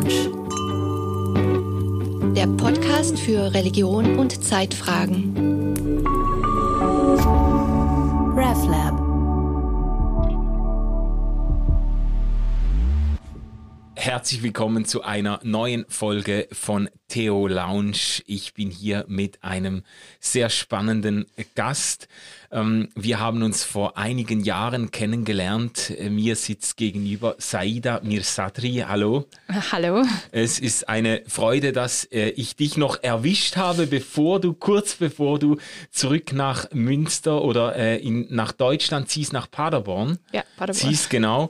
Lounge. Der Podcast für Religion und Zeitfragen. RevLab. Herzlich willkommen zu einer neuen Folge von Theo Lounge. Ich bin hier mit einem sehr spannenden Gast. Ähm, wir haben uns vor einigen Jahren kennengelernt. Mir sitzt gegenüber Saida Mirsatri. Hallo. Hallo. Es ist eine Freude, dass äh, ich dich noch erwischt habe, bevor du, kurz bevor du zurück nach Münster oder äh, in, nach Deutschland ziehst, nach Paderborn. Ja, Paderborn. Ziehst, genau.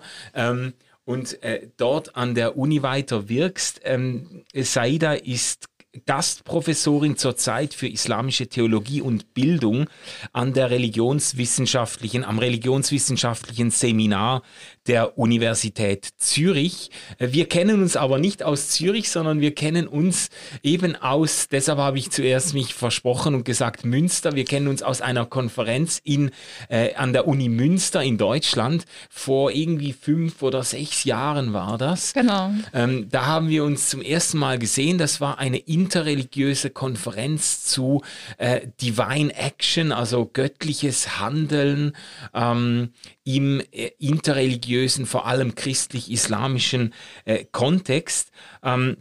Und äh, dort an der Uni weiter wirkst. Ähm, Saida ist Gastprofessorin zurzeit für islamische Theologie und Bildung an der religionswissenschaftlichen, am religionswissenschaftlichen Seminar der Universität Zürich. Wir kennen uns aber nicht aus Zürich, sondern wir kennen uns eben aus, deshalb habe ich zuerst mich versprochen und gesagt Münster. Wir kennen uns aus einer Konferenz in, äh, an der Uni Münster in Deutschland. Vor irgendwie fünf oder sechs Jahren war das. Genau. Ähm, da haben wir uns zum ersten Mal gesehen. Das war eine interreligiöse Konferenz zu äh, Divine Action, also göttliches Handeln ähm, im äh, interreligiösen, vor allem christlich-islamischen äh, Kontext. Ähm,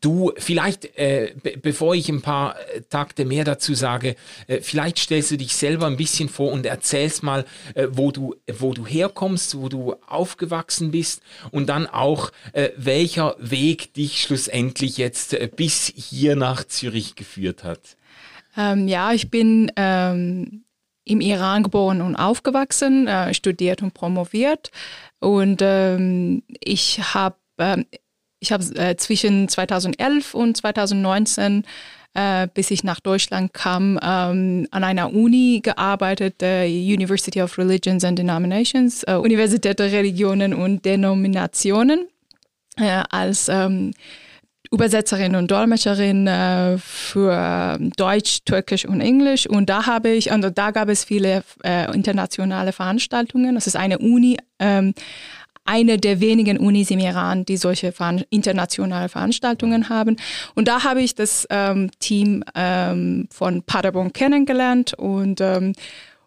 Du, vielleicht, äh, bevor ich ein paar äh, Takte mehr dazu sage, äh, vielleicht stellst du dich selber ein bisschen vor und erzählst mal, äh, wo, du, wo du herkommst, wo du aufgewachsen bist und dann auch, äh, welcher Weg dich schlussendlich jetzt äh, bis hier nach Zürich geführt hat. Ähm, ja, ich bin ähm, im Iran geboren und aufgewachsen, studiert und promoviert. Und ähm, ich habe ich habe äh, zwischen 2011 und 2019 äh, bis ich nach Deutschland kam, ähm, an einer Uni gearbeitet, der University of Religions and Denominations, äh, Universität der Religionen und Denominationen, äh, als ähm, Übersetzerin und Dolmetscherin äh, für Deutsch, Türkisch und Englisch. Und da habe ich, und da gab es viele äh, internationale Veranstaltungen. Das ist eine Uni. Ähm, eine der wenigen Unis im Iran, die solche veran internationale Veranstaltungen haben. Und da habe ich das ähm, Team ähm, von Paderborn kennengelernt und, ähm,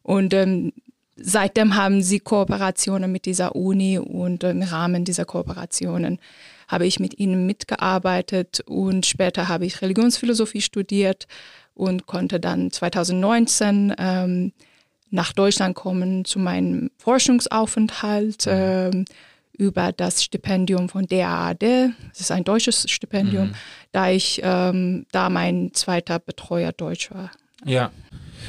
und ähm, seitdem haben sie Kooperationen mit dieser Uni und im Rahmen dieser Kooperationen habe ich mit ihnen mitgearbeitet und später habe ich Religionsphilosophie studiert und konnte dann 2019 ähm, nach Deutschland kommen zu meinem Forschungsaufenthalt mhm. äh, über das Stipendium von DAAD. Das ist ein deutsches Stipendium, mhm. da ich ähm, da mein zweiter Betreuer Deutsch war. Ja.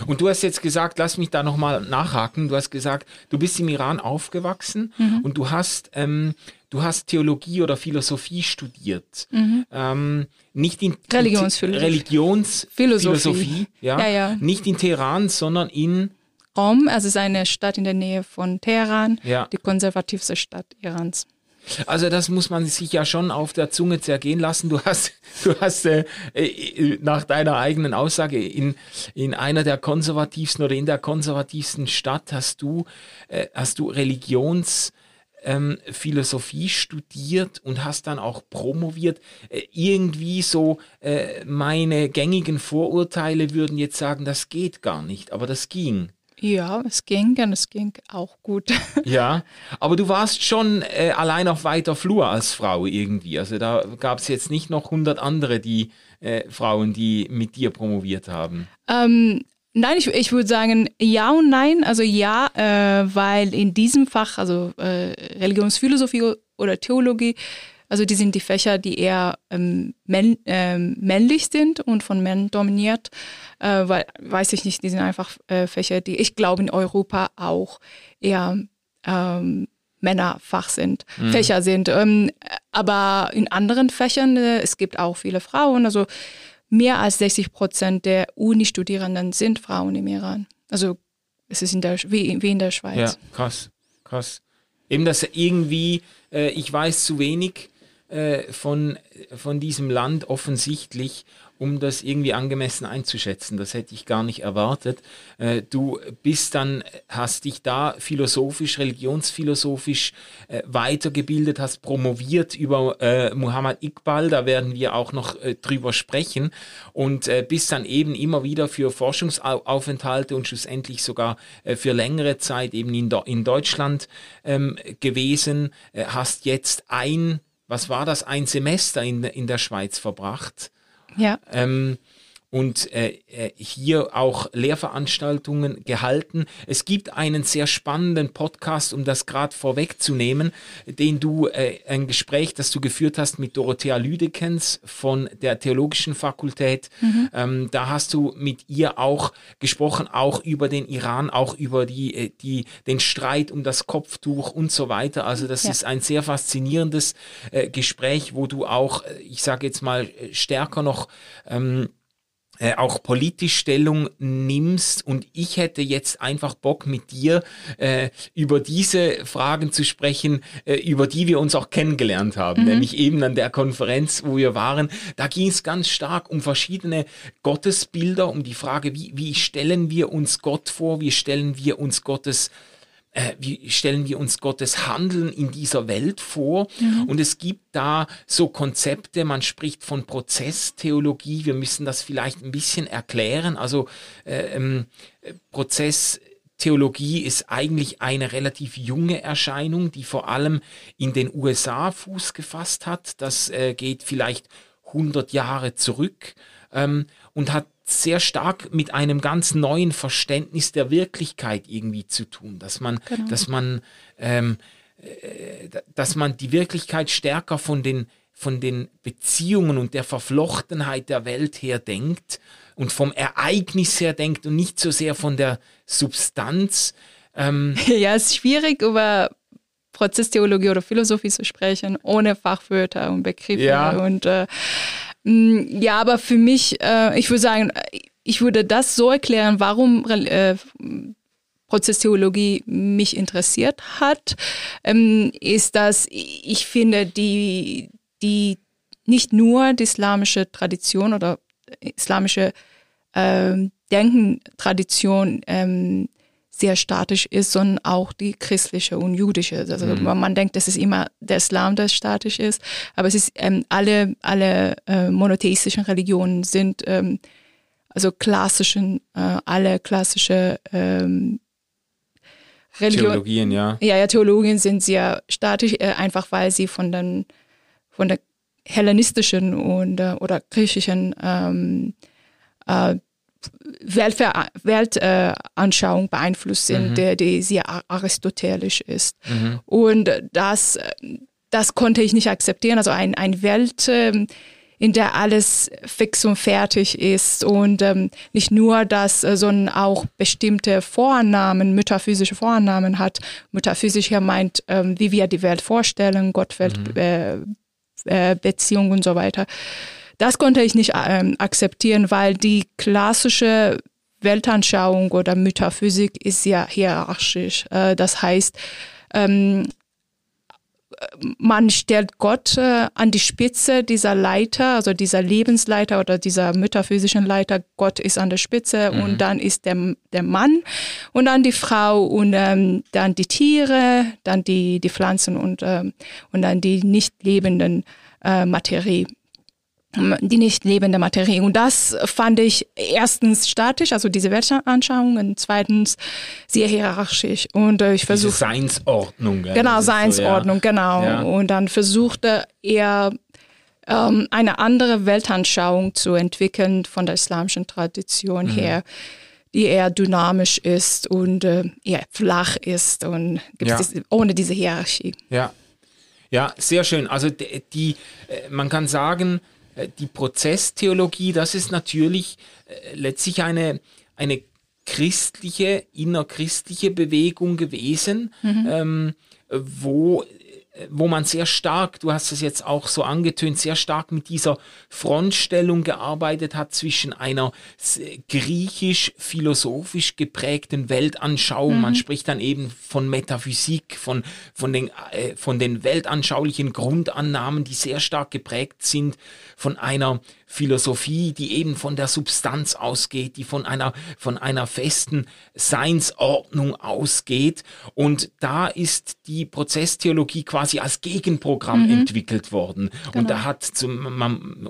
Und du hast jetzt gesagt, lass mich da nochmal nachhaken. Du hast gesagt, du bist im Iran aufgewachsen mhm. und du hast, ähm, du hast Theologie oder Philosophie studiert. Mhm. Ähm, nicht in Religionsphilosophie. Religionsphilosophie, ja. Ja, ja. Nicht in Teheran, sondern in Qom, also es ist eine Stadt in der Nähe von Teheran, ja. die konservativste Stadt Irans. Also das muss man sich ja schon auf der Zunge zergehen lassen. Du hast, du hast äh, äh, nach deiner eigenen Aussage in, in einer der konservativsten oder in der konservativsten Stadt hast du, äh, hast du Religionsphilosophie ähm, studiert und hast dann auch promoviert. Äh, irgendwie so äh, meine gängigen Vorurteile würden jetzt sagen, das geht gar nicht, aber das ging. Ja, es ging und es ging auch gut. Ja, aber du warst schon äh, allein auf weiter Flur als Frau irgendwie. Also da gab es jetzt nicht noch hundert andere die äh, Frauen, die mit dir promoviert haben. Ähm, nein, ich, ich würde sagen ja und nein. Also ja, äh, weil in diesem Fach, also äh, Religionsphilosophie oder Theologie, also die sind die Fächer, die eher ähm, männ, ähm, männlich sind und von Männern dominiert. Äh, weil, weiß ich nicht, die sind einfach äh, Fächer, die ich glaube in Europa auch eher ähm, Männerfach sind, mhm. Fächer sind. Ähm, aber in anderen Fächern, äh, es gibt auch viele Frauen. Also mehr als 60 Prozent der Uni-Studierenden sind Frauen im Iran. Also es ist in der, wie, wie in der Schweiz. Ja, krass, krass. Eben, dass irgendwie, äh, ich weiß zu wenig, äh, von, von diesem Land offensichtlich um das irgendwie angemessen einzuschätzen. Das hätte ich gar nicht erwartet. Äh, du bist dann, hast dich da philosophisch, religionsphilosophisch äh, weitergebildet, hast promoviert über äh, Muhammad Iqbal, da werden wir auch noch äh, drüber sprechen und äh, bist dann eben immer wieder für Forschungsaufenthalte und schlussendlich sogar für längere Zeit eben in, in Deutschland ähm, gewesen, hast jetzt ein was war das, ein Semester in, in der Schweiz verbracht. Ja. Ähm, und äh, äh, hier auch Lehrveranstaltungen gehalten. Es gibt einen sehr spannenden Podcast, um das gerade vorwegzunehmen, den du, äh, ein Gespräch, das du geführt hast mit Dorothea Lüdekens von der Theologischen Fakultät. Mhm. Ähm, da hast du mit ihr auch gesprochen, auch über den Iran, auch über die, äh, die, den Streit um das Kopftuch und so weiter. Also das ja. ist ein sehr faszinierendes äh, Gespräch, wo du auch, äh, ich sage jetzt mal, stärker noch ähm, äh, auch politisch Stellung nimmst. Und ich hätte jetzt einfach Bock mit dir äh, über diese Fragen zu sprechen, äh, über die wir uns auch kennengelernt haben, mhm. nämlich eben an der Konferenz, wo wir waren. Da ging es ganz stark um verschiedene Gottesbilder, um die Frage, wie, wie stellen wir uns Gott vor, wie stellen wir uns Gottes äh, wie stellen wir uns Gottes Handeln in dieser Welt vor? Mhm. Und es gibt da so Konzepte, man spricht von Prozesstheologie, wir müssen das vielleicht ein bisschen erklären. Also äh, ähm, Prozesstheologie ist eigentlich eine relativ junge Erscheinung, die vor allem in den USA Fuß gefasst hat. Das äh, geht vielleicht 100 Jahre zurück ähm, und hat sehr stark mit einem ganz neuen Verständnis der Wirklichkeit irgendwie zu tun, dass man, genau. dass man, ähm, äh, dass man die Wirklichkeit stärker von den von den Beziehungen und der Verflochtenheit der Welt her denkt und vom Ereignis her denkt und nicht so sehr von der Substanz. Ähm ja, es ist schwierig, über Prozesstheologie oder Philosophie zu sprechen, ohne Fachwörter und Begriffe ja. und äh, ja, aber für mich, äh, ich würde sagen, ich würde das so erklären, warum äh, Prozesstheologie mich interessiert hat, ähm, ist, dass ich finde, die, die nicht nur die islamische Tradition oder islamische ähm, Denkentradition ähm, sehr statisch ist, sondern auch die christliche und jüdische. Also mhm. man denkt, dass es immer der Islam, der statisch ist, aber es ist ähm, alle alle äh, monotheistischen Religionen sind ähm, also klassischen äh, alle klassische ähm, Religion, Theologien, ja. Ja, ja, Theologien sind sehr statisch, äh, einfach weil sie von den von der hellenistischen und äh, oder griechischen ähm, äh, Weltanschauung äh, beeinflusst sind, mhm. die, die sehr aristotelisch ist. Mhm. Und das, das konnte ich nicht akzeptieren. Also ein, ein Welt, ähm, in der alles fix und fertig ist und ähm, nicht nur das, äh, sondern auch bestimmte Vornamen, metaphysische Vornamen hat. Metaphysisch hier meint, ähm, wie wir die Welt vorstellen, Gott-Welt-Beziehung mhm. äh, äh, und so weiter. Das konnte ich nicht ähm, akzeptieren, weil die klassische Weltanschauung oder Metaphysik ist ja hierarchisch. Äh, das heißt, ähm, man stellt Gott äh, an die Spitze dieser Leiter, also dieser Lebensleiter oder dieser metaphysischen Leiter. Gott ist an der Spitze mhm. und dann ist der, der Mann und dann die Frau und ähm, dann die Tiere, dann die, die Pflanzen und, ähm, und dann die nicht lebenden äh, Materie die nicht lebende Materie. Und das fand ich erstens statisch, also diese Weltanschauung, und zweitens sehr hierarchisch. Und äh, ich versuchte. Seinsordnung. Gell? Genau, Seinsordnung, so, ja. genau. Ja. Und dann versuchte er ähm, eine andere Weltanschauung zu entwickeln von der islamischen Tradition mhm. her die eher dynamisch ist und äh, eher flach ist und ja. das, ohne diese Hierarchie. Ja, ja, sehr schön. Also die, die äh, man kann sagen, die Prozesstheologie, das ist natürlich äh, letztlich eine, eine christliche, innerchristliche Bewegung gewesen, mhm. ähm, wo wo man sehr stark, du hast es jetzt auch so angetönt, sehr stark mit dieser Frontstellung gearbeitet hat zwischen einer griechisch-philosophisch geprägten Weltanschauung. Mhm. Man spricht dann eben von Metaphysik, von, von, den, äh, von den weltanschaulichen Grundannahmen, die sehr stark geprägt sind von einer Philosophie, die eben von der Substanz ausgeht, die von einer, von einer festen Seinsordnung ausgeht. Und da ist die Prozesstheologie quasi als Gegenprogramm mhm. entwickelt worden. Genau. Und da hat zum,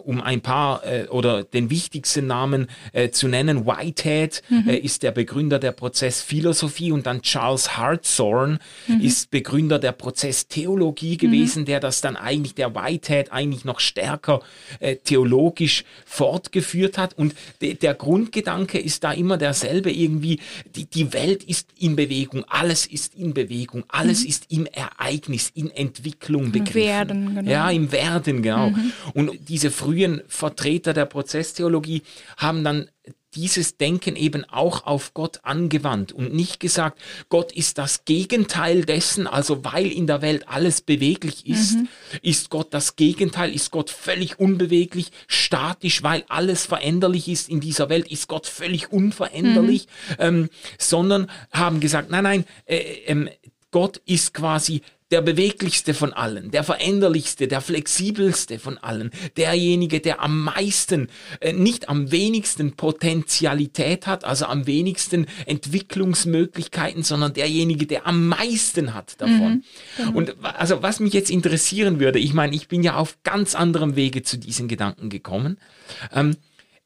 um ein paar äh, oder den wichtigsten Namen äh, zu nennen, Whitehead mhm. äh, ist der Begründer der Prozessphilosophie und dann Charles Hartshorne mhm. ist Begründer der Prozesstheologie gewesen, mhm. der das dann eigentlich, der Whitehead eigentlich noch stärker äh, theologisch fortgeführt hat. Und de, der Grundgedanke ist da immer derselbe irgendwie, die, die Welt ist in Bewegung, alles ist in Bewegung, alles mhm. ist im Ereignis, in Entwicklung begriffen. Im Werden, genau. Ja, im Werden, genau. Mhm. Und diese frühen Vertreter der Prozesstheologie haben dann dieses Denken eben auch auf Gott angewandt und nicht gesagt, Gott ist das Gegenteil dessen, also weil in der Welt alles beweglich ist, mhm. ist Gott das Gegenteil, ist Gott völlig unbeweglich, statisch, weil alles veränderlich ist in dieser Welt, ist Gott völlig unveränderlich, mhm. ähm, sondern haben gesagt, nein, nein, äh, äh, Gott ist quasi der beweglichste von allen, der veränderlichste, der flexibelste von allen, derjenige, der am meisten, äh, nicht am wenigsten Potentialität hat, also am wenigsten Entwicklungsmöglichkeiten, sondern derjenige, der am meisten hat davon. Mhm, genau. Und also was mich jetzt interessieren würde, ich meine, ich bin ja auf ganz anderem Wege zu diesen Gedanken gekommen. Ähm,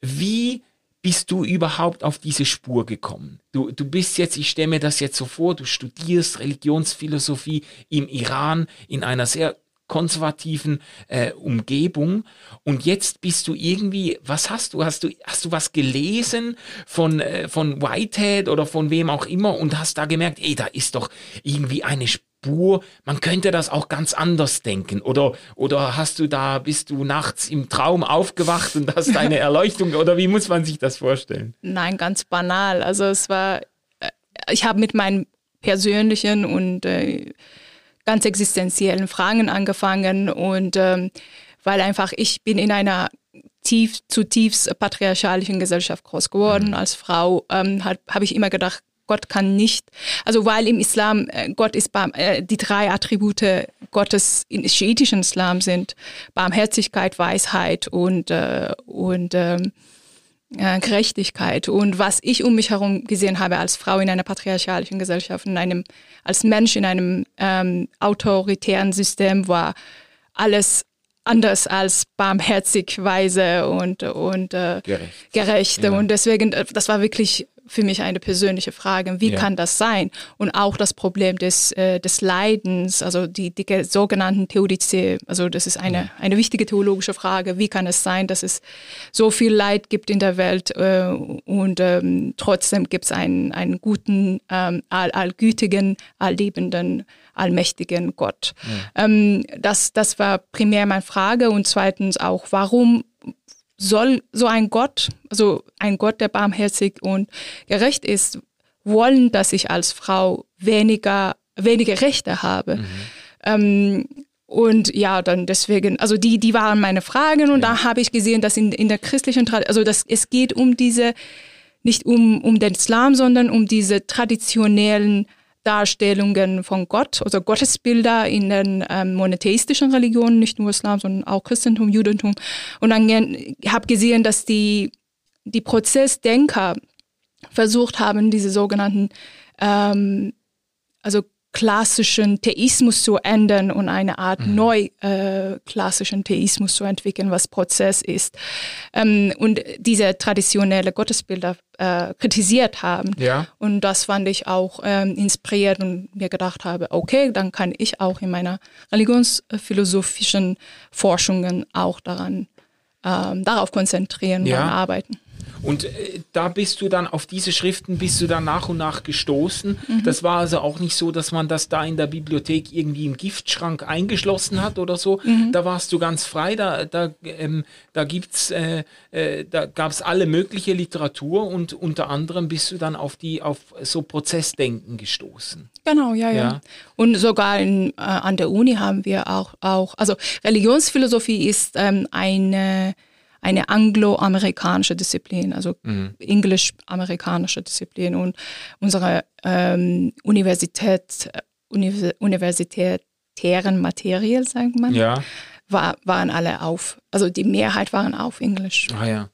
wie bist du überhaupt auf diese Spur gekommen? Du, du bist jetzt, ich stelle mir das jetzt so vor, du studierst Religionsphilosophie im Iran in einer sehr konservativen äh, Umgebung und jetzt bist du irgendwie, was hast du? Hast du, hast du was gelesen von, äh, von Whitehead oder von wem auch immer und hast da gemerkt, ey, da ist doch irgendwie eine Spur Spur, man könnte das auch ganz anders denken. Oder, oder hast du da, bist du nachts im Traum aufgewacht und hast eine Erleuchtung? Oder wie muss man sich das vorstellen? Nein, ganz banal. Also es war, äh, ich habe mit meinen persönlichen und äh, ganz existenziellen Fragen angefangen und ähm, weil einfach ich bin in einer tief, zutiefst patriarchalischen Gesellschaft groß geworden. Mhm. Als Frau ähm, habe hab ich immer gedacht, Gott kann nicht, also weil im Islam äh, Gott ist, äh, die drei Attribute Gottes im schiitischen Islam sind Barmherzigkeit, Weisheit und, äh, und ähm, äh, Gerechtigkeit. Und was ich um mich herum gesehen habe als Frau in einer patriarchalischen Gesellschaft, in einem, als Mensch in einem ähm, autoritären System war alles anders als barmherzig, weise und, und äh, gerecht. gerecht. Ja. Und deswegen, das war wirklich für mich eine persönliche Frage. Wie ja. kann das sein? Und auch das Problem des, äh, des Leidens, also die, die sogenannten Theodizee, also das ist eine, eine wichtige theologische Frage. Wie kann es sein, dass es so viel Leid gibt in der Welt äh, und ähm, trotzdem gibt es einen, einen guten, ähm, all, allgütigen, alllebenden, allmächtigen Gott? Ja. Ähm, das, das war primär meine Frage. Und zweitens auch, warum soll so ein Gott, also ein Gott, der barmherzig und gerecht ist, wollen, dass ich als Frau weniger, weniger Rechte habe. Mhm. Ähm, und ja, dann deswegen, also die, die waren meine Fragen und ja. da habe ich gesehen, dass in, in der christlichen Tradition, also das, es geht um diese, nicht um, um den Islam, sondern um diese traditionellen Darstellungen von Gott, also Gottesbilder in den ähm, monotheistischen Religionen, nicht nur Islam, sondern auch Christentum, Judentum. Und dann habe gesehen, dass die, die Prozessdenker versucht haben, diese sogenannten ähm, also klassischen Theismus zu ändern und eine Art mhm. neu äh, klassischen Theismus zu entwickeln, was Prozess ist. Ähm, und diese traditionelle Gottesbilder äh, kritisiert haben. Ja. Und das fand ich auch ähm, inspiriert und mir gedacht habe, okay, dann kann ich auch in meiner religionsphilosophischen Forschungen auch daran ähm, darauf konzentrieren ja. und arbeiten. Und äh, da bist du dann auf diese Schriften bist du dann nach und nach gestoßen. Mhm. Das war also auch nicht so, dass man das da in der Bibliothek irgendwie im Giftschrank eingeschlossen hat oder so. Mhm. Da warst du ganz frei. Da, da, ähm, da gibt's, äh, äh, da gab es alle mögliche Literatur und unter anderem bist du dann auf die auf so Prozessdenken gestoßen. Genau, ja, ja. ja. Und sogar in, äh, an der Uni haben wir auch, auch also Religionsphilosophie ist ähm, eine eine angloamerikanische Disziplin, also mhm. englisch-amerikanische Disziplin. Und unsere ähm, Universität, Univers universitären Materie, sagt man, ja. war, waren alle auf, also die Mehrheit waren auf Englisch. Ah ja.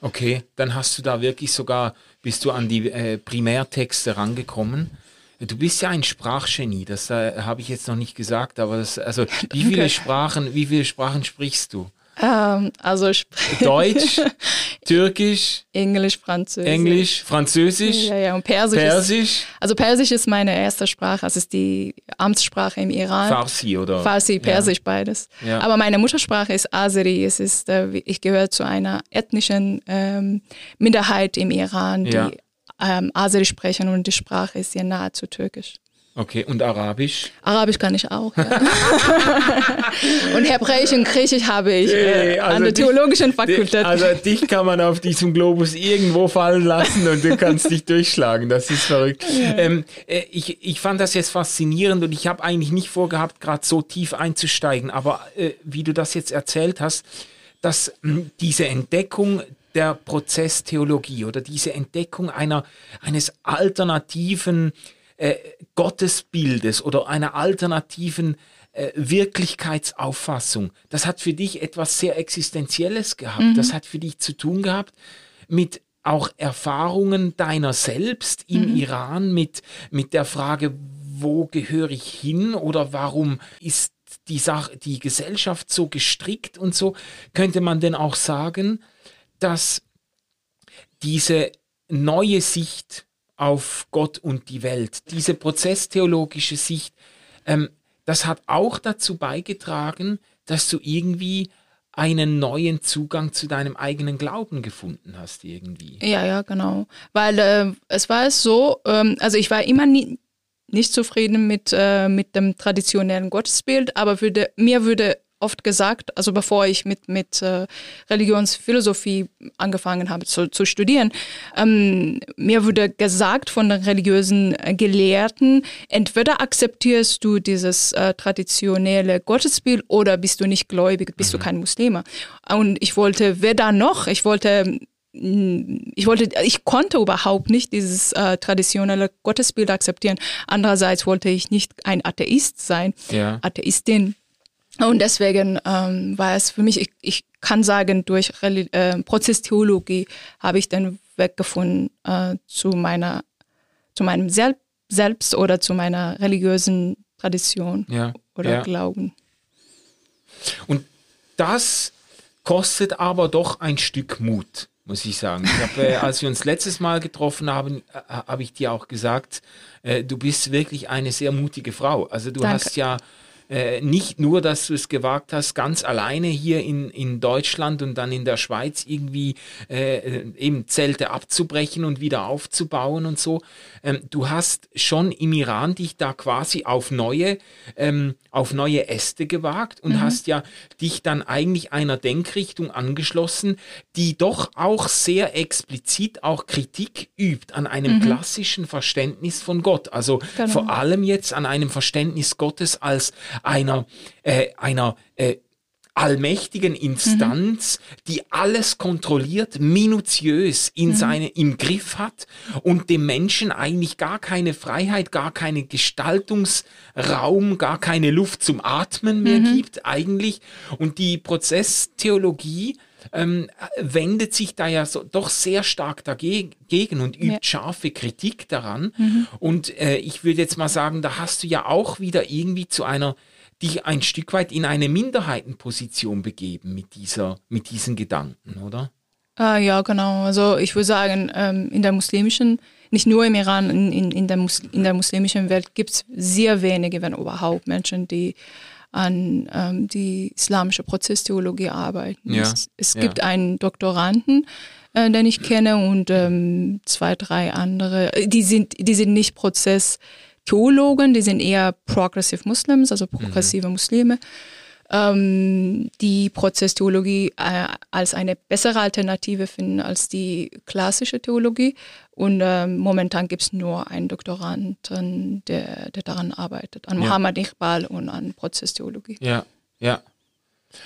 Okay, dann hast du da wirklich sogar, bist du an die äh, Primärtexte rangekommen. Du bist ja ein Sprachgenie, das äh, habe ich jetzt noch nicht gesagt, aber das, also wie viele Sprachen, wie viele Sprachen sprichst du? Ähm, also Deutsch, Türkisch, Englisch, Französisch. Englisch, Französisch. Ja, ja, und Persisch. Persisch. Ist, also Persisch ist meine erste Sprache, das ist die Amtssprache im Iran. Farsi oder? Farsi, Persisch, ja. beides. Ja. Aber meine Muttersprache ist Azeri. Es ist, äh, ich gehöre zu einer ethnischen ähm, Minderheit im Iran, die Ja. ähm, Azeri sprechen und die Sprache ist sehr nahezu türkisch. Okay, und Arabisch? Arabisch kann ich auch, ja. und Hebräisch und Griechisch habe ich äh, also an der dich- theologischen Fakultät. Also dich kann man auf diesem Globus irgendwo fallen lassen und du kannst dich durchschlagen. Das ist verrückt. Ähm, äh, ich, ich fand das jetzt faszinierend und ich habe eigentlich nicht vorgehabt, gerade so tief einzusteigen. Aber äh, wie du das jetzt erzählt hast, dass mh, diese Entdeckung der Prozesstheologie oder diese Entdeckung einer, eines alternativen äh, Gottesbildes oder einer alternativen äh, Wirklichkeitsauffassung, das hat für dich etwas sehr Existenzielles gehabt. Das hat für dich zu tun gehabt mit auch Erfahrungen deiner selbst im Iran, mit, mit der Frage, wo gehöre ich hin oder warum ist die Sache, die Gesellschaft so gestrickt und so, könnte man denn auch sagen, dass diese neue Sicht auf Gott und die Welt, diese prozesstheologische Sicht, ähm, das hat auch dazu beigetragen, dass du irgendwie einen neuen Zugang zu deinem eigenen Glauben gefunden hast, irgendwie. Ja, ja, genau. Weil äh, es war es so, ähm, also ich war immer nie, nicht zufrieden mit, äh, mit dem traditionellen Gottesbild, aber würde, mir würde oft gesagt, also bevor ich mit, mit äh, Religionsphilosophie angefangen habe zu, zu studieren, ähm, mir wurde gesagt von den religiösen Gelehrten, entweder akzeptierst du dieses äh, traditionelle Gottesbild oder bist du nicht gläubig, bist du kein Muslime. Und ich wollte weder noch, ich wollte ich wollte, ich konnte überhaupt nicht dieses äh, traditionelle Gottesbild akzeptieren. Andererseits wollte ich nicht ein Atheist sein, Ja. Atheistin. Und deswegen ähm, war es für mich, ich, ich kann sagen, durch Reli äh, Prozesstheologie habe ich den Weg gefunden äh, zu meiner, zu meinem Sel Selbst oder zu meiner religiösen Tradition Ja, oder ja. Glauben. Und das kostet aber doch ein Stück Mut, muss ich sagen. Ich habe, äh, als wir uns letztes Mal getroffen haben, äh, habe ich dir auch gesagt, äh, du bist wirklich eine sehr mutige Frau. Also du Danke. hast ja äh, nicht nur, dass du es gewagt hast, ganz alleine hier in, in Deutschland und dann in der Schweiz irgendwie äh, eben Zelte abzubrechen und wieder aufzubauen und so. Ähm, du hast schon im Iran dich da quasi auf neue, ähm, auf neue Äste gewagt und hast ja dich dann eigentlich einer Denkrichtung angeschlossen, die doch auch sehr explizit auch Kritik übt an einem klassischen Verständnis von Gott. Also Genau. vor allem jetzt an einem Verständnis Gottes als einer, äh, einer äh, allmächtigen Instanz, die alles kontrolliert, minutiös in seine, im Griff hat und dem Menschen eigentlich gar keine Freiheit, gar keinen Gestaltungsraum, gar keine Luft zum Atmen mehr gibt eigentlich. Und die Prozesstheologie ähm, wendet sich da ja so, doch sehr stark dagegen und übt Ja. scharfe Kritik daran. Und äh, ich würde jetzt mal sagen, da hast du ja auch wieder irgendwie zu einer dich ein Stück weit in eine Minderheitenposition begeben mit dieser, mit diesen Gedanken, oder? Ah, ja, genau. Also ich würde sagen, ähm, in der muslimischen, nicht nur im Iran, in, in, in, der, Mus in der muslimischen Welt gibt es sehr wenige, wenn überhaupt, Menschen, die an ähm, die islamische Prozesstheologie arbeiten. Ja, Es, es ja. gibt einen Doktoranden, äh, den ich kenne, und ähm, zwei, drei andere. Äh, Die sind, die sind nicht Prozesstheologen, die sind eher Progressive Muslims, also progressive Muslime ähm, die Prozesstheologie äh, als eine bessere Alternative finden als die klassische Theologie. Und ähm, momentan gibt es nur einen Doktoranden, der, der daran arbeitet, an Ja. Mohammed Iqbal und an Prozesstheologie. Ja, ja.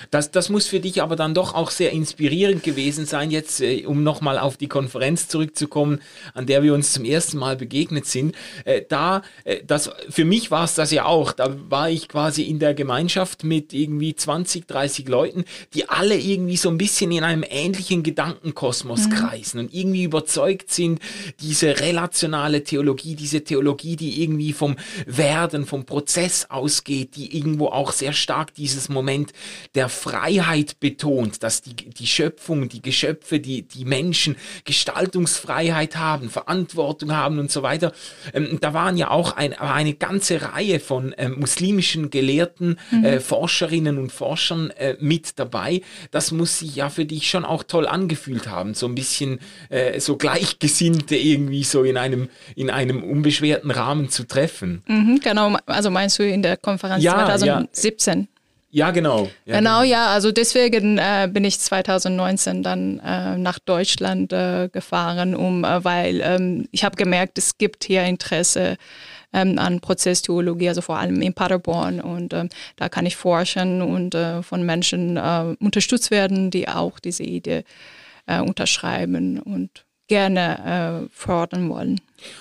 Das, das muss für dich aber dann doch auch sehr inspirierend gewesen sein, jetzt, äh, um nochmal auf die Konferenz zurückzukommen, an der wir uns zum ersten Mal begegnet sind. Äh, da, äh, das, für mich war es das ja auch. Da war ich quasi in der Gemeinschaft mit irgendwie 20, 30 Leuten, die alle irgendwie so ein bisschen in einem ähnlichen Gedankenkosmos mhm. kreisen und irgendwie überzeugt sind, diese relationale Theologie, diese Theologie, die irgendwie vom Werden, vom Prozess ausgeht, die irgendwo auch sehr stark dieses Moment der Freiheit betont, dass die, die Schöpfung, die Geschöpfe, die, die Menschen Gestaltungsfreiheit haben, Verantwortung haben und so weiter. Ähm, da waren ja auch ein, eine ganze Reihe von äh, muslimischen Gelehrten, mhm. äh, Forscherinnen und Forschern äh, mit dabei. Das muss sich ja für dich schon auch toll angefühlt haben, so ein bisschen äh, so Gleichgesinnte irgendwie so in einem, in einem unbeschwerten Rahmen zu treffen. Mhm, genau, also meinst du in der Konferenz ja, 2017? Ja. Ja, genau. Ja, genau, genau, ja. Also deswegen äh, bin ich 2019 dann äh, nach Deutschland äh, gefahren, um, äh, weil ähm, ich habe gemerkt, es gibt hier Interesse ähm, an Prozesstheologie, also vor allem in Paderborn. Und ähm, da kann ich forschen und äh, von Menschen äh, unterstützt werden, die auch diese Idee unterschreiben und gerne fördern wollen.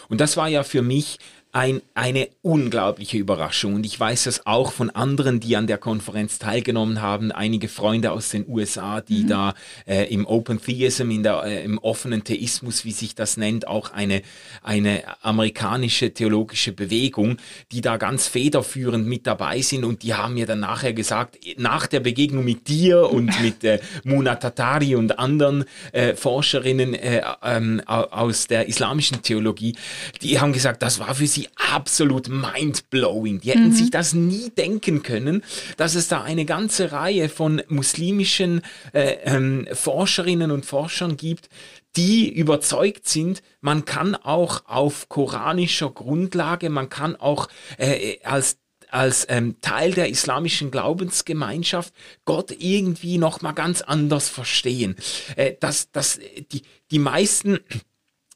Und das war ja für mich ein, eine unglaubliche Überraschung. Und ich weiß das auch von anderen, die an der Konferenz teilgenommen haben. Einige Freunde aus den USA, die mhm. da äh, im Open Theism, in der, äh, im offenen Theismus, wie sich das nennt, auch eine, eine amerikanische theologische Bewegung, die da ganz federführend mit dabei sind. Und die haben mir dann nachher gesagt, nach der Begegnung mit dir und mit äh, Muna Tatari und anderen äh, Forscherinnen äh, ähm, aus der islamischen Theologie, die haben gesagt, das war für sie sie absolut mindblowing. Die hätten mhm. sich das nie denken können, dass es da eine ganze Reihe von muslimischen äh, ähm, Forscherinnen und Forschern gibt, die überzeugt sind, man kann auch auf koranischer Grundlage, man kann auch äh, als als ähm, Teil der islamischen Glaubensgemeinschaft Gott irgendwie noch mal ganz anders verstehen. Äh, dass, dass die, die meisten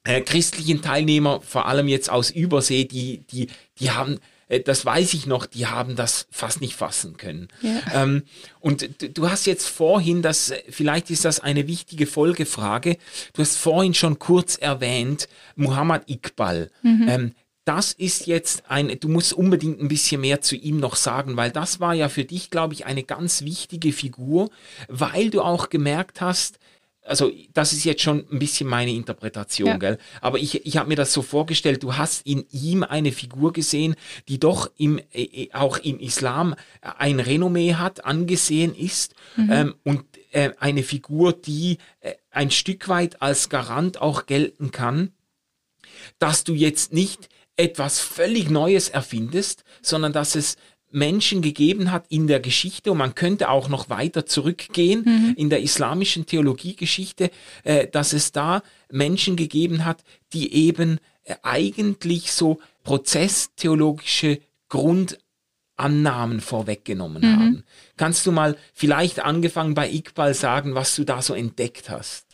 äh, christlichen Teilnehmer, vor allem jetzt aus Übersee, die, die, die haben, äh, das weiß ich noch, die haben das fast nicht fassen können. Ja. Ähm, und du hast jetzt vorhin, das, vielleicht ist das eine wichtige Folgefrage, du hast vorhin schon kurz erwähnt, Muhammad Iqbal. Mhm. Ähm, das ist jetzt ein, du musst unbedingt ein bisschen mehr zu ihm noch sagen, weil das war ja für dich, glaube ich, eine ganz wichtige Figur, weil du auch gemerkt hast, also das ist jetzt schon ein bisschen meine Interpretation, ja. gell? Aber ich, ich habe mir das so vorgestellt, du hast in ihm eine Figur gesehen, die doch im, äh, äh auch im Islam ein Renommee hat, angesehen ist mhm. ähm, und äh, eine Figur, die äh, ein Stück weit als Garant auch gelten kann, dass du jetzt nicht etwas völlig Neues erfindest, sondern dass es Menschen gegeben hat in der Geschichte und man könnte auch noch weiter zurückgehen mhm. in der islamischen Theologiegeschichte, äh, dass es da Menschen gegeben hat, die eben äh, eigentlich so prozesstheologische Grundannahmen vorweggenommen mhm. haben. Kannst du mal vielleicht angefangen bei Iqbal sagen, was du da so entdeckt hast?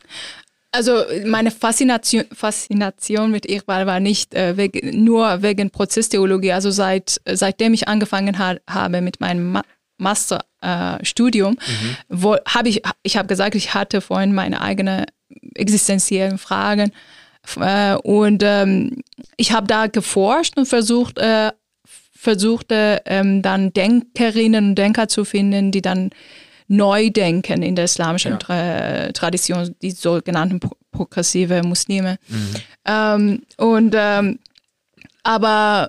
Also meine Faszination, Faszination mit Iqbal war nicht äh, wegen, nur wegen Prozesstheologie. Also seit, seitdem ich angefangen ha habe mit meinem Ma Masterstudium, äh, mhm. habe ich, ich habe gesagt, ich hatte vorhin meine eigenen existenziellen Fragen. Äh, und ähm, ich habe da geforscht und versucht, äh, versuchte ähm, dann Denkerinnen und Denker zu finden, die dann Neudenken in der islamischen ja. Tra Tradition, die sogenannten pro progressive Muslime. Mhm. Ähm, und ähm, aber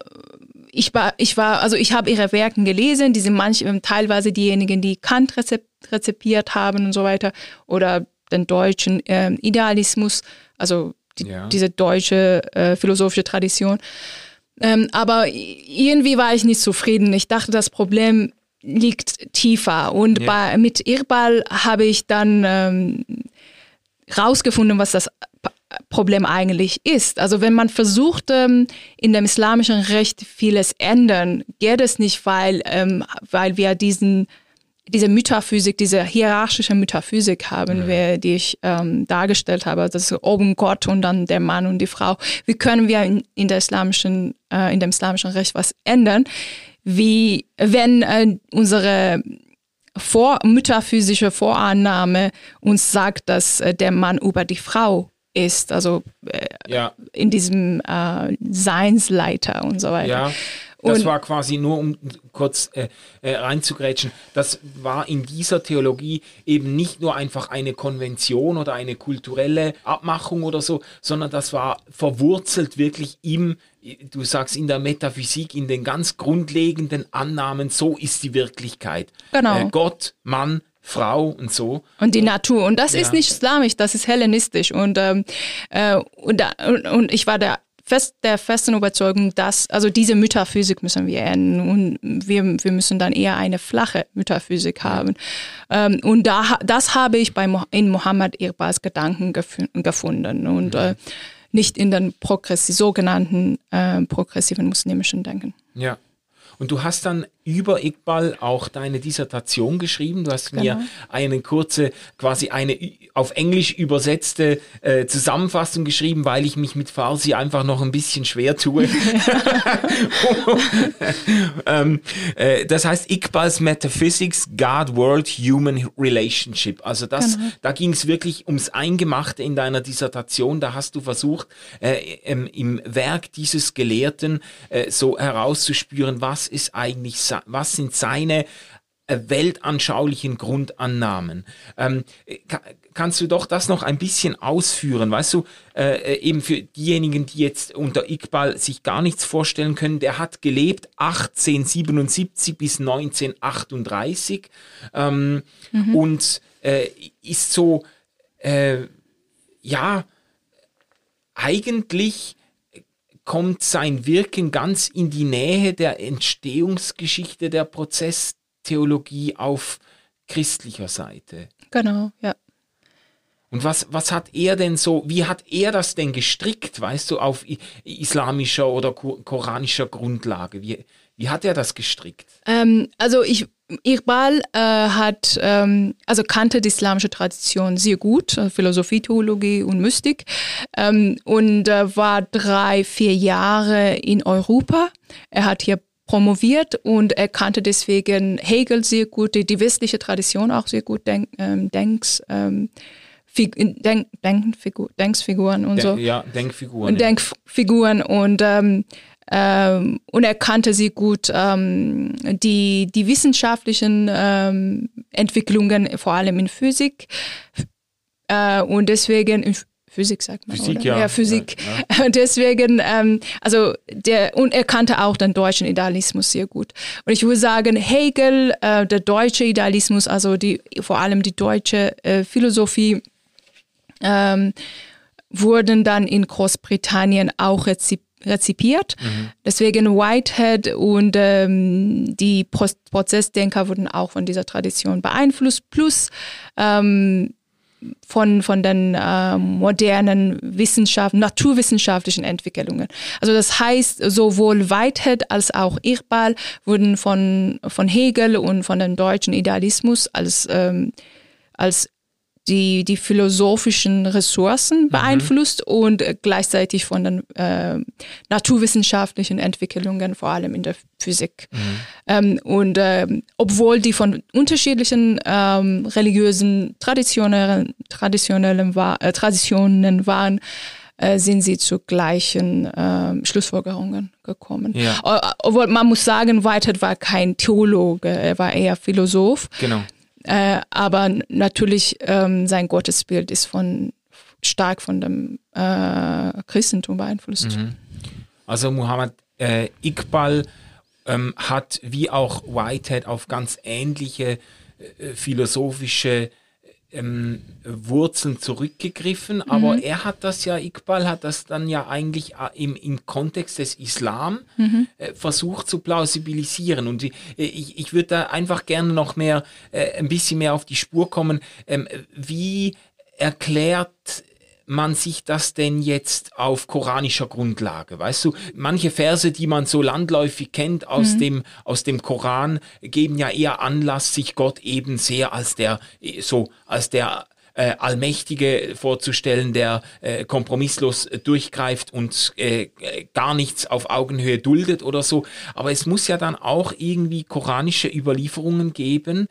ich war, ich war, also ich habe ihre Werken gelesen, die sind manchmal teilweise diejenigen, die Kant rezep rezipiert haben und so weiter, oder den deutschen äh, Idealismus, also die, ja. diese deutsche äh, philosophische Tradition. Ähm, aber irgendwie war ich nicht zufrieden. Ich dachte, das Problem liegt tiefer. Und ja. bei, mit Irbal habe ich dann ähm, rausgefunden, was das Problem eigentlich ist. Also wenn man versucht, ähm, in dem islamischen Recht vieles ändern, geht es nicht, weil, ähm, weil wir diesen diese Metaphysik, diese hierarchische Metaphysik haben wir, die ich ähm, dargestellt habe. Das ist oben Gott und dann der Mann und die Frau. Wie können wir in, in der islamischen, äh, in dem islamischen Recht was ändern? Wie wenn äh, unsere vor, metaphysische Vorannahme uns sagt, dass äh, der Mann über die Frau ist, also äh, ja. in diesem äh, Seinsleiter und so weiter. Ja. Das und war quasi nur, um kurz äh, äh, reinzugrätschen, das war in dieser Theologie eben nicht nur einfach eine Konvention oder eine kulturelle Abmachung oder so, sondern das war verwurzelt wirklich im, du sagst in der Metaphysik, in den ganz grundlegenden Annahmen, so ist die Wirklichkeit. Genau. Äh, Gott, Mann, Frau und so. Und die Natur. Und das ja. ist nicht islamisch, das ist hellenistisch. Und, ähm, äh, und, und, und ich war der fest, der festen Überzeugung, dass, also diese Metaphysik müssen wir enden und wir, wir müssen dann eher eine flache Metaphysik haben. Ähm, und da, das habe ich bei, in Mohammed Irbals Gedanken gef gefunden und äh, nicht in den sogenannten äh, progressiven muslimischen Denken. Ja. Und du hast dann über Iqbal auch deine Dissertation geschrieben. Du hast genau. mir eine kurze, quasi eine auf Englisch übersetzte äh, Zusammenfassung geschrieben, weil ich mich mit Farsi einfach noch ein bisschen schwer tue. ähm, äh, das heißt Iqbals Metaphysics, God, World, Human Relationship. Also das, genau. da ging es wirklich ums Eingemachte in deiner Dissertation. Da hast du versucht, äh, im, Werk dieses Gelehrten äh, so herauszuspüren, was ist eigentlich was sind seine äh, weltanschaulichen Grundannahmen. Ähm, kannst du doch das noch ein bisschen ausführen? Weißt du, äh, eben für diejenigen, die jetzt unter Iqbal sich gar nichts vorstellen können, der hat gelebt 1877 bis 1938 ähm, mhm. und äh, ist so, äh, ja, eigentlich kommt sein Wirken ganz in die Nähe der Entstehungsgeschichte der Prozesstheologie auf christlicher Seite. Genau, ja. Und was, was hat er denn so, wie hat er das denn gestrickt, weißt du, auf islamischer oder koranischer Grundlage? Wie, wie hat er das gestrickt? Ähm, also ich, Iqbal äh, hat, ähm, also kannte die islamische Tradition sehr gut, also Philosophie, Theologie und Mystik ähm, und äh, war drei, vier Jahre in Europa. Er hat hier promoviert und er kannte deswegen Hegel sehr gut, die, die westliche Tradition auch sehr gut, denk, ähm, Denks, ähm, Denk, Denkfigur, Denksfiguren und so. Ja, Denkfiguren. Und Denkfiguren und ähm, ähm, und er kannte sie gut, ähm, die, die wissenschaftlichen ähm, Entwicklungen, vor allem in Physik. Äh, und deswegen, in Physik sagt man, Physik, oder? Ja. ja Physik. Ja, ja. Deswegen, ähm, also der, und er kannte auch den deutschen Idealismus sehr gut. Und ich würde sagen, Hegel, äh, der deutsche Idealismus, also die, vor allem die deutsche äh, Philosophie, ähm, wurden dann in Großbritannien auch rezipiert rezipiert. Mhm. Deswegen Whitehead und ähm, die Pro Prozessdenker wurden auch von dieser Tradition beeinflusst, plus ähm, von, von den äh, modernen Wissenschaft, naturwissenschaftlichen Entwicklungen. Also das heißt, sowohl Whitehead als auch Iqbal wurden von, von Hegel und von dem deutschen Idealismus als, ähm, als die, die philosophischen Ressourcen mhm. beeinflusst mhm. und gleichzeitig von den äh, naturwissenschaftlichen Entwicklungen, vor allem in der Physik. Mhm. Ähm, und äh, obwohl die von unterschiedlichen ähm, religiösen Traditionen, traditionellen, äh, Traditionen waren, äh, sind sie zu gleichen äh, Schlussfolgerungen gekommen. Ja. Obwohl man muss sagen, Whitehead war kein Theologe, er war eher Philosoph. Genau. Äh, aber natürlich ähm, sein Gottesbild ist von stark von dem äh, Christentum beeinflusst. Mhm. Also Muhammad äh, Iqbal ähm, hat wie auch Whitehead auf ganz ähnliche äh, philosophische ähm, Wurzeln zurückgegriffen, mhm. aber er hat das ja, Iqbal hat das dann ja eigentlich äh, im, im Kontext des Islam mhm. äh, versucht zu plausibilisieren. Und äh, ich, ich würde da einfach gerne noch mehr, äh, ein bisschen mehr auf die Spur kommen. Ähm, wie erklärt man sich das denn jetzt auf koranischer Grundlage? Weißt du, manche Verse, die man so landläufig kennt aus, mhm. dem, aus dem Koran, geben ja eher Anlass, sich Gott eben sehr als der, so, als der äh, Allmächtige vorzustellen, der äh, kompromisslos durchgreift und äh, gar nichts auf Augenhöhe duldet oder so. Aber es muss ja dann auch irgendwie koranische Überlieferungen geben,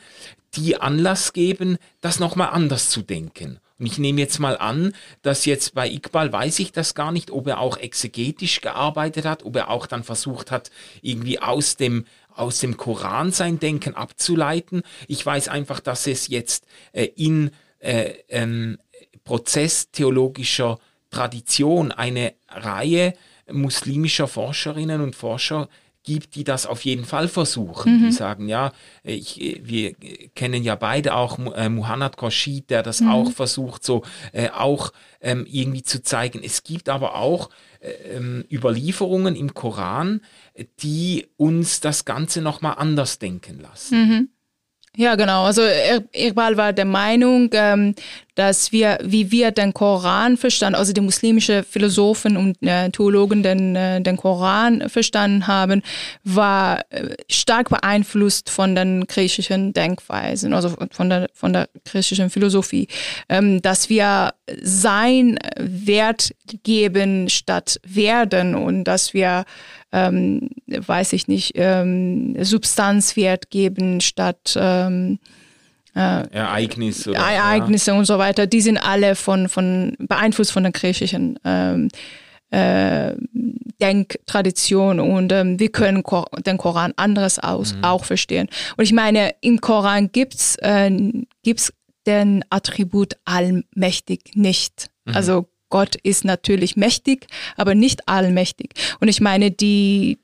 die Anlass geben, das nochmal anders zu denken. Und ich nehme jetzt mal an, dass jetzt bei Iqbal weiß ich das gar nicht, ob er auch exegetisch gearbeitet hat, ob er auch dann versucht hat, irgendwie aus dem aus dem Koran sein Denken abzuleiten. Ich weiß einfach, dass es jetzt äh, in äh, ähm, prozesstheologischer Tradition eine Reihe muslimischer Forscherinnen und Forscher gibt, die das auf jeden Fall versuchen. Mhm. Die sagen, ja, ich, wir kennen ja beide auch äh, Muhammad Khorshid, der das mhm. auch versucht, so äh, auch ähm, irgendwie zu zeigen. Es gibt aber auch äh, ähm, Überlieferungen im Koran, die uns das Ganze nochmal anders denken lassen. Mhm. Ja, genau. Also Iqbal war der Meinung, ähm, dass wir, wie wir den Koran verstanden, also die muslimischen Philosophen und äh, Theologen den, äh, den Koran verstanden haben, war äh, stark beeinflusst von den griechischen Denkweisen, also von der, von der griechischen Philosophie, ähm, dass wir sein Wert geben statt werden und dass wir ähm, weiß ich nicht, ähm, Substanzwert geben statt ähm, äh, Ereignis oder, Ereignisse ja. und so weiter. Die sind alle von, von beeinflusst von der griechischen ähm, äh, Denktradition und ähm, wir können Kor den Koran anderes aus, mhm. auch verstehen. Und ich meine, im Koran gibt's äh, gibt's den Attribut allmächtig nicht. Mhm. Also Gott ist natürlich mächtig, aber nicht allmächtig. Und ich meine, die,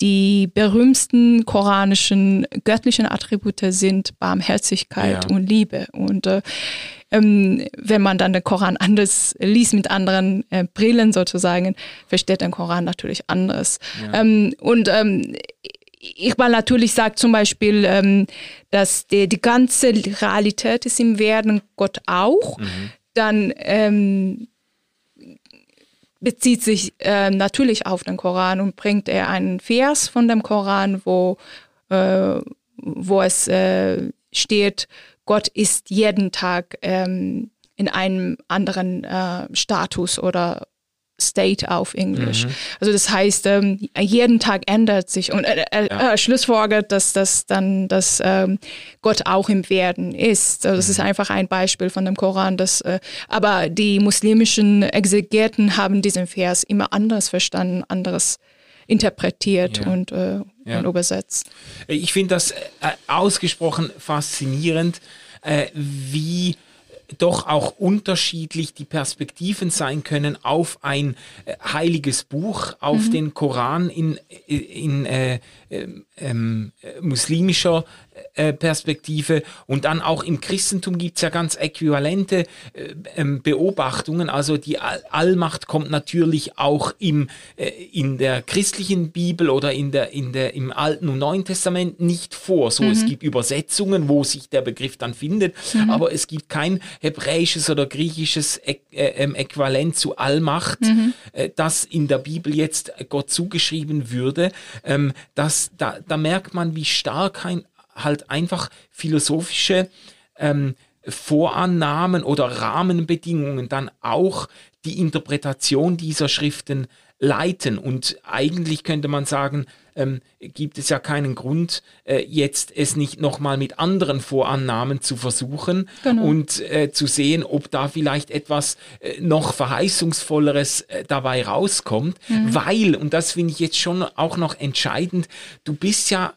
die berühmtesten koranischen göttlichen Attribute sind Barmherzigkeit ja. und Liebe. Und äh, ähm, wenn man dann den Koran anders liest mit anderen äh, Brillen sozusagen, versteht den Koran natürlich anders. Ja. Ähm, und ähm, ich mal natürlich sagt zum Beispiel, ähm, dass die, die ganze Realität ist im Werden Gott auch. Mhm. Dann ähm, bezieht sich äh, natürlich auf den Koran und bringt er einen Vers von dem Koran, wo, äh, wo es äh, steht, Gott ist jeden Tag ähm, in einem anderen äh, Status oder State auf Englisch. Mhm. Also das heißt, ähm, jeden Tag ändert sich und äh, äh, ja. äh, schlussfolgert, dass das dann, dass ähm, Gott auch im Werden ist. Also das mhm. ist einfach ein Beispiel von dem Koran. Das, äh, aber die muslimischen Exegeten haben diesen Vers immer anders verstanden, anderes interpretiert ja. und, äh, ja. und übersetzt. Ich finde das ausgesprochen faszinierend, wie doch auch unterschiedlich die Perspektiven sein können auf ein äh, heiliges Buch, auf mhm. den Koran in, in äh, ähm, ähm, muslimischer äh, Perspektive und dann auch im Christentum gibt es ja ganz äquivalente äh, ähm, Beobachtungen. Also die All Allmacht kommt natürlich auch im, äh, in der christlichen Bibel oder in der, in der, im Alten und Neuen Testament nicht vor. So, mhm. es gibt Übersetzungen, wo sich der Begriff dann findet, mhm. aber es gibt kein hebräisches oder griechisches Ä ähm, Äquivalent zu Allmacht, mhm. das in der Bibel jetzt Gott zugeschrieben würde. Ähm, das, da, da merkt man, wie stark ein halt einfach philosophische ähm, Vorannahmen oder Rahmenbedingungen dann auch die Interpretation dieser Schriften leiten. Und eigentlich könnte man sagen, ähm, gibt es ja keinen Grund, äh, jetzt es nicht nochmal mit anderen Vorannahmen zu versuchen genau. und äh, zu sehen, ob da vielleicht etwas äh, noch verheißungsvolleres äh, dabei rauskommt. Mhm. Weil, und das finde ich jetzt schon auch noch entscheidend, du bist ja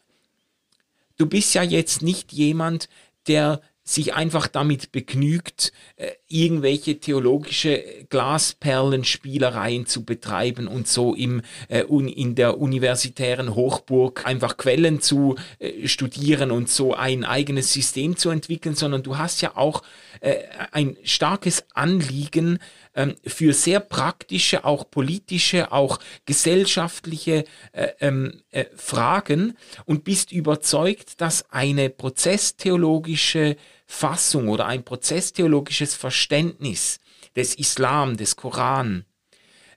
du bist ja jetzt nicht jemand, der sich einfach damit begnügt, äh, irgendwelche theologische Glasperlenspielereien zu betreiben und so im, äh, in der universitären Hochburg einfach Quellen zu äh, studieren und so ein eigenes System zu entwickeln, sondern du hast ja auch ein starkes Anliegen, ähm, für sehr praktische, auch politische, auch gesellschaftliche äh, ähm, äh, Fragen und bist überzeugt, dass eine prozesstheologische Fassung oder ein prozesstheologisches Verständnis des Islam, des Koran,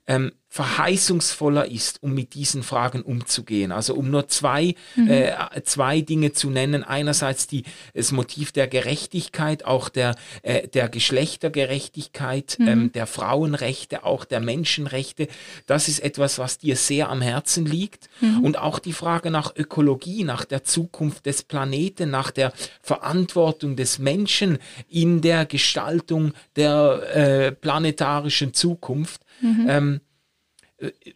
ähm, verheißungsvoller ist, um mit diesen Fragen umzugehen. Also um nur zwei, mhm. äh, zwei Dinge zu nennen. Einerseits die, das Motiv der Gerechtigkeit, auch der, äh, der Geschlechtergerechtigkeit, mhm. ähm, der Frauenrechte, auch der Menschenrechte. Das ist etwas, was dir sehr am Herzen liegt. Mhm. Und auch die Frage nach Ökologie, nach der Zukunft des Planeten, nach der Verantwortung des Menschen in der Gestaltung der äh, planetarischen Zukunft. Mhm. Ähm,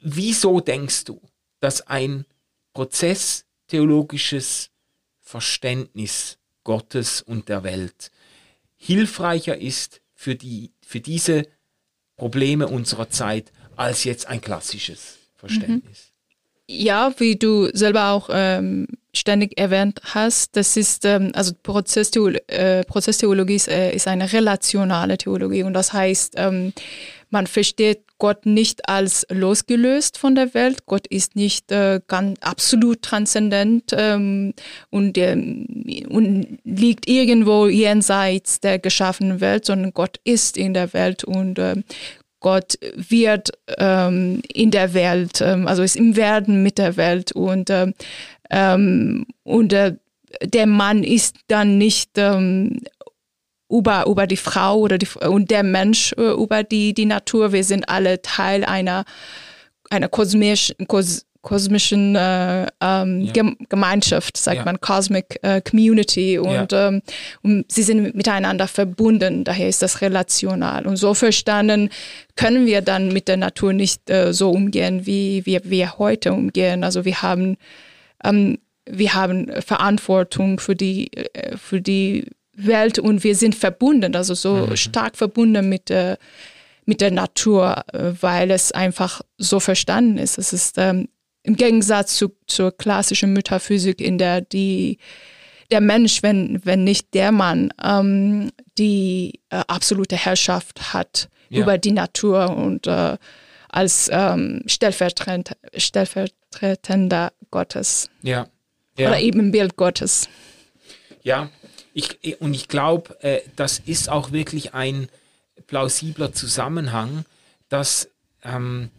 wieso denkst du, dass ein prozesstheologisches Verständnis Gottes und der Welt hilfreicher ist für, die, für diese Probleme unserer Zeit als jetzt ein klassisches Verständnis? Mhm. Ja, wie du selber auch ähm, ständig erwähnt hast, das ist, ähm, also Prozesstheolo äh, Prozesstheologie ist, äh, ist, eine relationale Theologie und das heißt, ähm, man versteht Gott nicht als losgelöst von der Welt. Gott ist nicht äh, ganz absolut transzendent ähm, und, ähm, und liegt irgendwo jenseits der geschaffenen Welt, sondern Gott ist in der Welt und äh, Gott wird ähm, in der Welt, ähm, also ist im Werden mit der Welt und ähm, ähm und äh, der Mann ist dann nicht ähm, über, über die Frau oder die, und der Mensch äh, über die, die Natur. Wir sind alle Teil einer, einer kosmisch, kos, kosmischen äh, ähm, ja. Gemeinschaft, sagt ja. man, Cosmic äh, Community und, ja. ähm, und sie sind miteinander verbunden, daher ist das relational. Und so verstanden können wir dann mit der Natur nicht äh, so umgehen, wie wir, wir heute umgehen. Also wir haben, ähm, wir haben Verantwortung für die, äh, für die Welt und wir sind verbunden, also so mhm. stark verbunden mit der, mit der Natur, äh, weil es einfach so verstanden ist. Es ist ähm, im Gegensatz zu, zur klassischen Metaphysik, in der die, der Mensch, wenn, wenn nicht der Mann, ähm, die äh, absolute Herrschaft hat ja. über die Natur und äh, als ähm, stellvertretender, stellvertretender Gottes. Ja. ja. Oder eben Bild Gottes. Ja, ich, und ich glaube, äh, das ist auch wirklich ein plausibler Zusammenhang, dass ähm,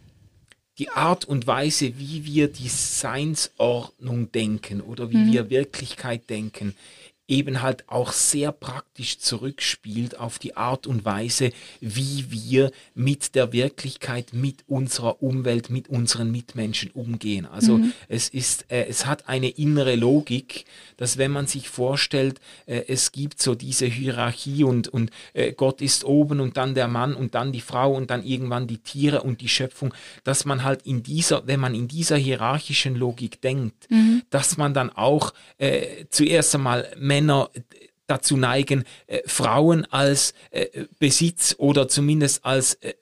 die Art und Weise, wie wir die Seinsordnung denken oder wie mhm. wir Wirklichkeit denken, eben halt auch sehr praktisch zurückspielt auf die Art und Weise, wie wir mit der Wirklichkeit, mit unserer Umwelt, mit unseren Mitmenschen umgehen. Also mhm. es ist, äh, es hat eine innere Logik, dass wenn man sich vorstellt, äh, es gibt so diese Hierarchie und, und äh, Gott ist oben und dann der Mann und dann die Frau und dann irgendwann die Tiere und die Schöpfung, dass man halt in dieser, wenn man in dieser hierarchischen Logik denkt, mhm. dass man dann auch äh, zuerst einmal Männer dazu neigen, äh, Frauen als äh, Besitz oder zumindest als äh,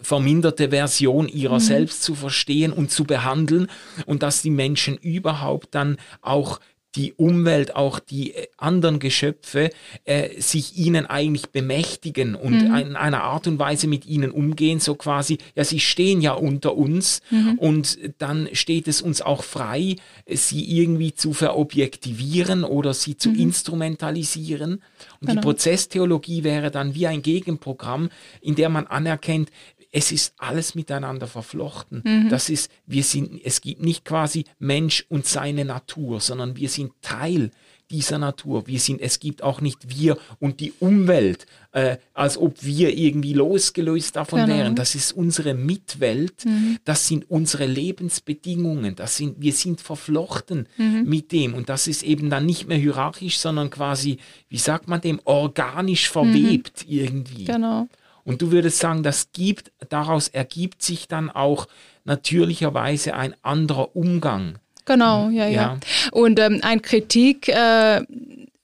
verminderte Version ihrer mhm. selbst zu verstehen und zu behandeln und dass die Menschen überhaupt dann auch die Umwelt, auch die äh, anderen Geschöpfe äh, sich ihnen eigentlich bemächtigen und mhm. in einer Art und Weise mit ihnen umgehen, so quasi, ja, sie stehen ja unter uns mhm. und dann steht es uns auch frei, sie irgendwie zu verobjektivieren oder sie zu mhm. instrumentalisieren. Und genau. die Prozesstheologie wäre dann wie ein Gegenprogramm, in der man anerkennt, es ist alles miteinander verflochten. Mhm. Das ist, wir sind, es gibt nicht quasi Mensch und seine Natur, sondern wir sind Teil dieser Natur. Wir sind, es gibt auch nicht wir und die Umwelt, äh, als ob wir irgendwie losgelöst davon genau. wären. Das ist unsere Mitwelt, mhm. das sind unsere Lebensbedingungen, das sind, wir sind verflochten mhm. mit dem. Und das ist eben dann nicht mehr hierarchisch, sondern quasi, wie sagt man dem, organisch verwebt mhm. irgendwie. Genau. Und du würdest sagen, das gibt, daraus ergibt sich dann auch natürlicherweise ein anderer Umgang. Genau, ja, ja. ja. Und ähm, ein Kritik äh,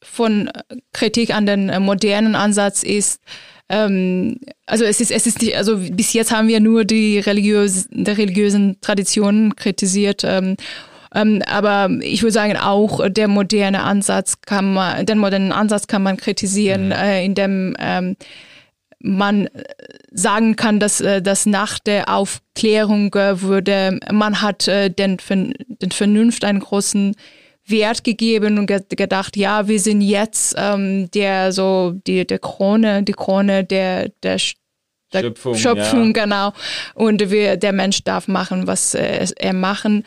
von Kritik an den äh, modernen Ansatz ist, ähm, also es ist, es ist nicht, also bis jetzt haben wir nur die religiös, die religiösen Traditionen kritisiert. Ähm, ähm, aber ich würde sagen, auch der moderne Ansatz kann man, den modernen Ansatz kann man kritisieren, mhm. äh, in dem ähm, man äh, sagen kann, dass, äh, dass nach der Aufklärung äh, wurde, man hat den, den Vernunft einen großen Wert gegeben und gedacht, ja, wir sind jetzt ähm, der so die der Krone, die Krone der der der Schöpfung, Schöpfung ja. genau. Und wir, der Mensch darf machen, was äh, er machen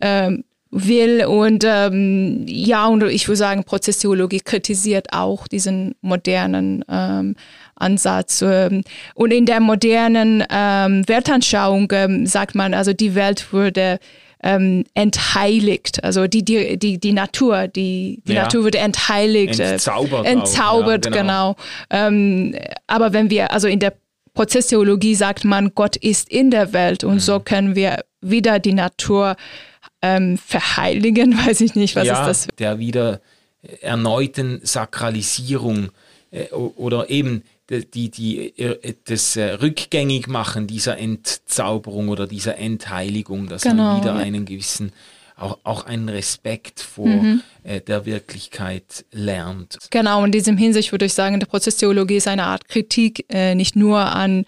ähm, will. Und ähm, ja, und ich würde sagen, Prozessiologie kritisiert auch diesen modernen ähm, Ansatz. Ähm, und in der modernen ähm, Weltanschauung ähm, sagt man, also die Welt würde ähm, entheiligt. Also die, die, die, die Natur, die, die ja. Natur wird entheiligt. Äh, entzaubert. Entzaubert, ja, genau. genau. Ähm, aber wenn wir, also in der Prozesstheologie sagt man, Gott ist in der Welt und mhm. so können wir wieder die Natur ähm, verheiligen, weiß ich nicht, was ja, ist das? Der wieder erneuten Sakralisierung äh, oder eben die, die, äh, das äh, Rückgängigmachen dieser Entzauberung oder dieser Entheiligung, dass genau, man wieder ja. einen gewissen, auch, auch einen Respekt vor mhm. äh, der Wirklichkeit lernt. Genau, in diesem Hinsicht würde ich sagen, die Prozesstheologie ist eine Art Kritik äh, nicht nur an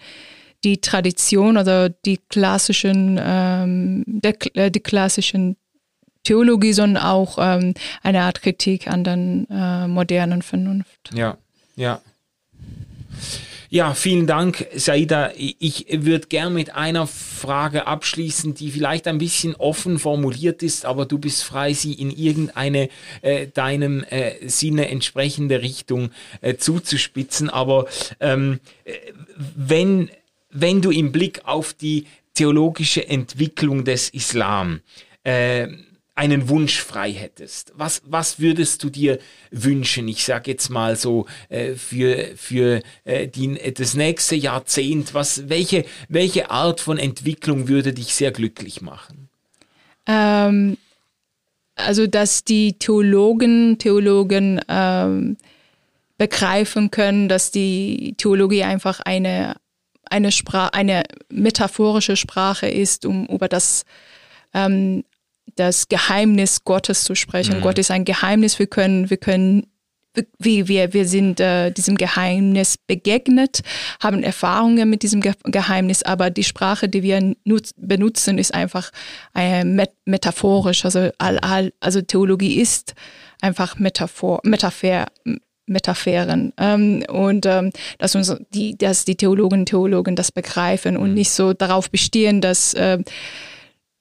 die Tradition oder die klassischen, ähm, der, äh, die klassischen Theologie, sondern auch ähm, eine Art Kritik an der äh, modernen Vernunft. Ja, ja. Ja, vielen Dank, Saida. Ich würde gern mit einer Frage abschließen, die vielleicht ein bisschen offen formuliert ist, aber du bist frei, sie in irgendeine äh, deinem äh, Sinne entsprechende Richtung äh, zuzuspitzen. Aber ähm, äh, wenn, wenn du im Blick auf die theologische Entwicklung des Islam äh, einen Wunsch frei hättest, was, was würdest du dir wünschen? Ich sage jetzt mal so äh, für, für äh, die, das nächste Jahrzehnt, was, welche, welche Art von Entwicklung würde dich sehr glücklich machen? Ähm, also, dass die Theologen, Theologen ähm, begreifen können, dass die Theologie einfach eine, eine, Sprache, eine metaphorische Sprache ist, um über das ähm, das Geheimnis Gottes zu sprechen. Mhm. Gott ist ein Geheimnis. Wir können, wir können, wie wir, wir sind äh, diesem Geheimnis begegnet, haben Erfahrungen mit diesem Ge Geheimnis, aber die Sprache, die wir benutzen, ist einfach äh, met metaphorisch. Also, all, all, also Theologie ist einfach Metaphor, Metapher, Metapheren ähm, und ähm, dass uns die, dass die Theologen und Theologen das begreifen und mhm. nicht so darauf bestehen, dass äh,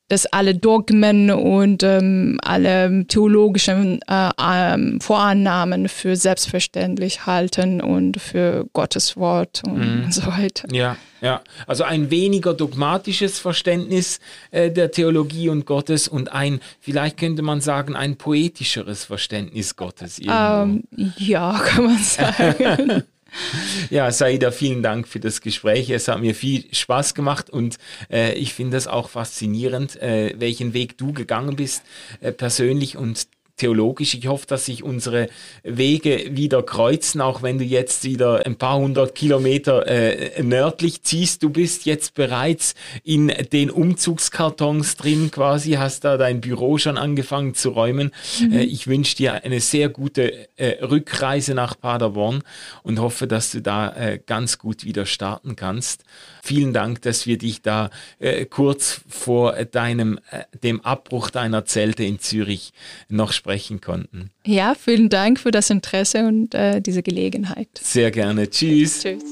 dass alle Dogmen und ähm, alle theologischen äh, ähm, Vorannahmen für selbstverständlich halten und für Gottes Wort und mhm. so weiter. Ja, ja. Also ein weniger dogmatisches Verständnis äh, der Theologie und Gottes und ein, vielleicht könnte man sagen, ein poetischeres Verständnis Gottes. Ähm, ja, kann man sagen. Ja, Saida, vielen Dank für das Gespräch. Es hat mir viel Spaß gemacht und äh, ich finde es auch faszinierend, äh, welchen Weg du gegangen bist, äh, persönlich und theologisch. Ich hoffe, dass sich unsere Wege wieder kreuzen, auch wenn du jetzt wieder ein paar hundert Kilometer äh, nördlich ziehst. Du bist jetzt bereits in den Umzugskartons drin quasi, hast da dein Büro schon angefangen zu räumen. Mhm. Äh, ich wünsche dir eine sehr gute äh, Rückreise nach Paderborn und hoffe, dass du da äh, ganz gut wieder starten kannst. Vielen Dank, dass wir dich da äh, kurz vor deinem, äh, dem Abbruch deiner Zelte in Zürich noch sprechen konnten. Ja, vielen Dank für das Interesse und äh, diese Gelegenheit. Sehr gerne. Tschüss. Tschüss.